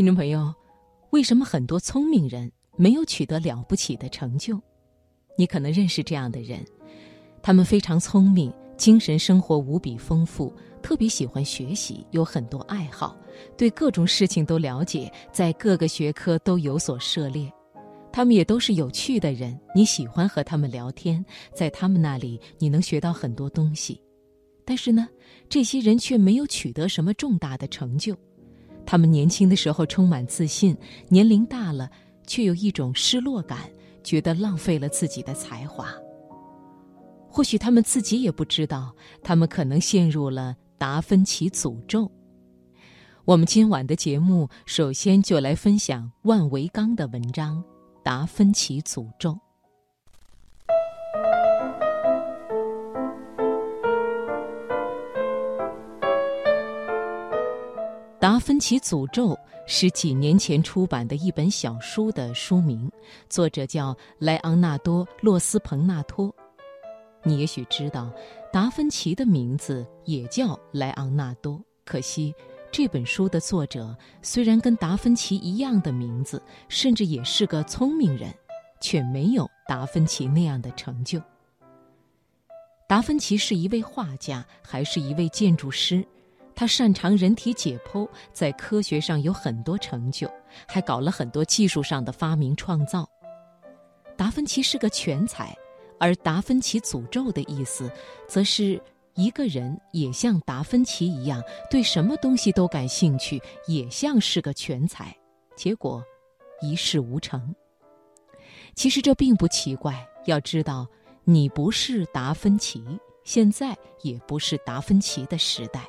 听众朋友，为什么很多聪明人没有取得了不起的成就？你可能认识这样的人，他们非常聪明，精神生活无比丰富，特别喜欢学习，有很多爱好，对各种事情都了解，在各个学科都有所涉猎。他们也都是有趣的人，你喜欢和他们聊天，在他们那里你能学到很多东西。但是呢，这些人却没有取得什么重大的成就。他们年轻的时候充满自信，年龄大了却有一种失落感，觉得浪费了自己的才华。或许他们自己也不知道，他们可能陷入了达芬奇诅咒。我们今晚的节目首先就来分享万维刚的文章《达芬奇诅咒》。《达芬奇诅咒》是几年前出版的一本小书的书名，作者叫莱昂纳多·洛斯彭纳托。你也许知道，达芬奇的名字也叫莱昂纳多。可惜，这本书的作者虽然跟达芬奇一样的名字，甚至也是个聪明人，却没有达芬奇那样的成就。达芬奇是一位画家，还是一位建筑师？他擅长人体解剖，在科学上有很多成就，还搞了很多技术上的发明创造。达芬奇是个全才，而达芬奇诅咒的意思，则是一个人也像达芬奇一样，对什么东西都感兴趣，也像是个全才，结果一事无成。其实这并不奇怪，要知道，你不是达芬奇，现在也不是达芬奇的时代。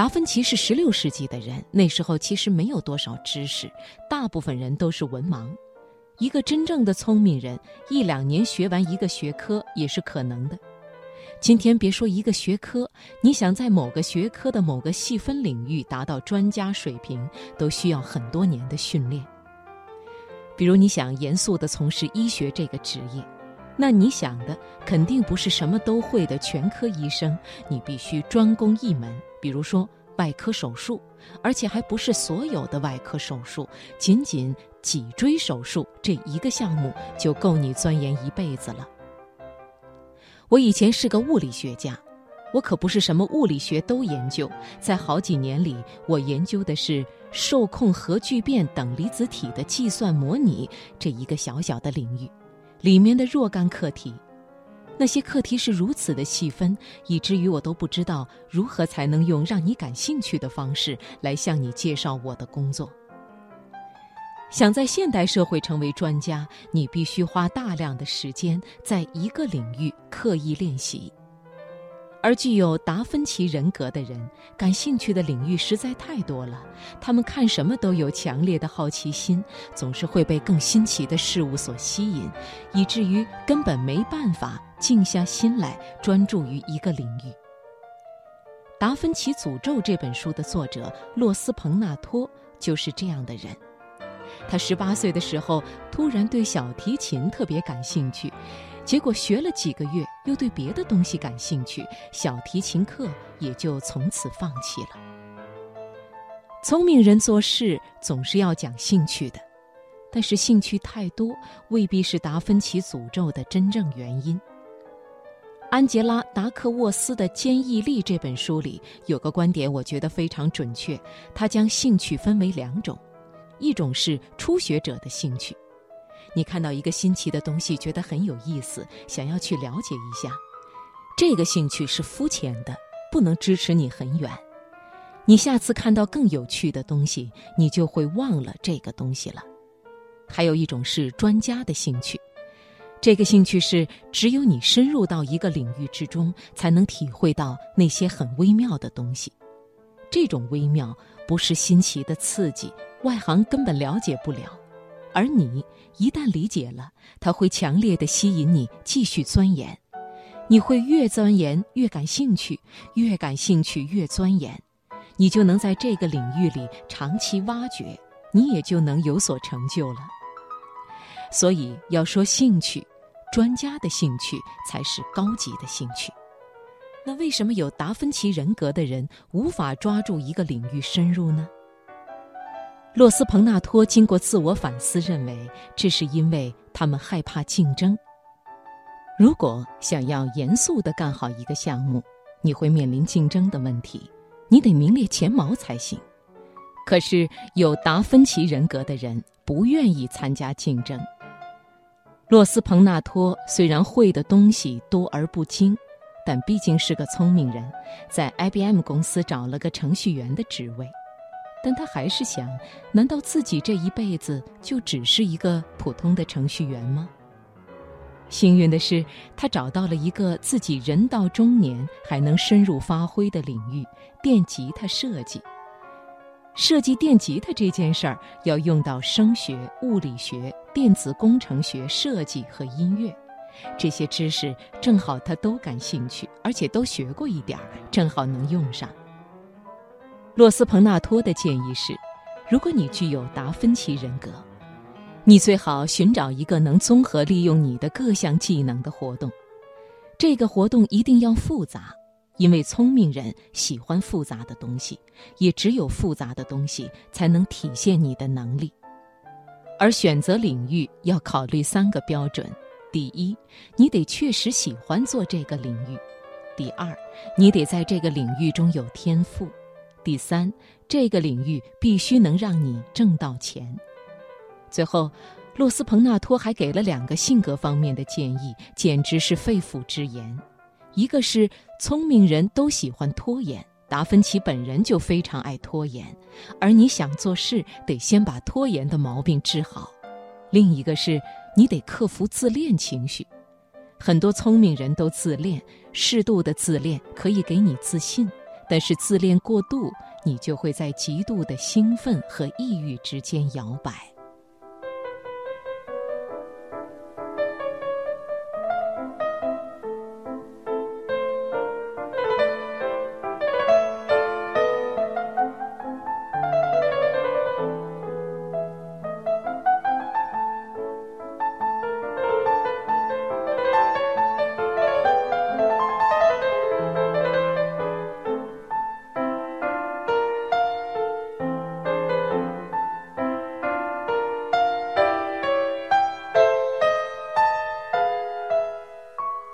达芬奇是十六世纪的人，那时候其实没有多少知识，大部分人都是文盲。一个真正的聪明人，一两年学完一个学科也是可能的。今天别说一个学科，你想在某个学科的某个细分领域达到专家水平，都需要很多年的训练。比如你想严肃地从事医学这个职业，那你想的肯定不是什么都会的全科医生，你必须专攻一门。比如说外科手术，而且还不是所有的外科手术，仅仅脊椎手术这一个项目就够你钻研一辈子了。我以前是个物理学家，我可不是什么物理学都研究，在好几年里，我研究的是受控核聚变等离子体的计算模拟这一个小小的领域，里面的若干课题。那些课题是如此的细分，以至于我都不知道如何才能用让你感兴趣的方式来向你介绍我的工作。想在现代社会成为专家，你必须花大量的时间在一个领域刻意练习。而具有达芬奇人格的人，感兴趣的领域实在太多了。他们看什么都有强烈的好奇心，总是会被更新奇的事物所吸引，以至于根本没办法静下心来专注于一个领域。《达芬奇诅咒》这本书的作者洛斯彭纳托就是这样的人。他十八岁的时候，突然对小提琴特别感兴趣。结果学了几个月，又对别的东西感兴趣，小提琴课也就从此放弃了。聪明人做事总是要讲兴趣的，但是兴趣太多未必是达芬奇诅咒的真正原因。安杰拉·达克沃斯的《坚毅力》这本书里有个观点，我觉得非常准确。他将兴趣分为两种，一种是初学者的兴趣。你看到一个新奇的东西，觉得很有意思，想要去了解一下。这个兴趣是肤浅的，不能支持你很远。你下次看到更有趣的东西，你就会忘了这个东西了。还有一种是专家的兴趣，这个兴趣是只有你深入到一个领域之中，才能体会到那些很微妙的东西。这种微妙不是新奇的刺激，外行根本了解不了。而你一旦理解了，它会强烈的吸引你继续钻研，你会越钻研越感兴趣，越感兴趣越钻研，你就能在这个领域里长期挖掘，你也就能有所成就了。所以要说兴趣，专家的兴趣才是高级的兴趣。那为什么有达芬奇人格的人无法抓住一个领域深入呢？洛斯彭纳托经过自我反思，认为这是因为他们害怕竞争。如果想要严肃地干好一个项目，你会面临竞争的问题，你得名列前茅才行。可是有达芬奇人格的人不愿意参加竞争。洛斯彭纳托虽然会的东西多而不精，但毕竟是个聪明人，在 IBM 公司找了个程序员的职位。但他还是想：难道自己这一辈子就只是一个普通的程序员吗？幸运的是，他找到了一个自己人到中年还能深入发挥的领域——电吉他设计。设计电吉他这件事儿要用到声学、物理学、电子工程学、设计和音乐，这些知识正好他都感兴趣，而且都学过一点儿，正好能用上。洛斯彭纳托的建议是：如果你具有达芬奇人格，你最好寻找一个能综合利用你的各项技能的活动。这个活动一定要复杂。因为聪明人喜欢复杂的东西，也只有复杂的东西才能体现你的能力。而选择领域要考虑三个标准：第一，你得确实喜欢做这个领域；第二，你得在这个领域中有天赋；第三，这个领域必须能让你挣到钱。最后，洛斯彭纳托还给了两个性格方面的建议，简直是肺腑之言。一个是聪明人都喜欢拖延，达芬奇本人就非常爱拖延，而你想做事得先把拖延的毛病治好。另一个是你得克服自恋情绪，很多聪明人都自恋，适度的自恋可以给你自信，但是自恋过度，你就会在极度的兴奋和抑郁之间摇摆。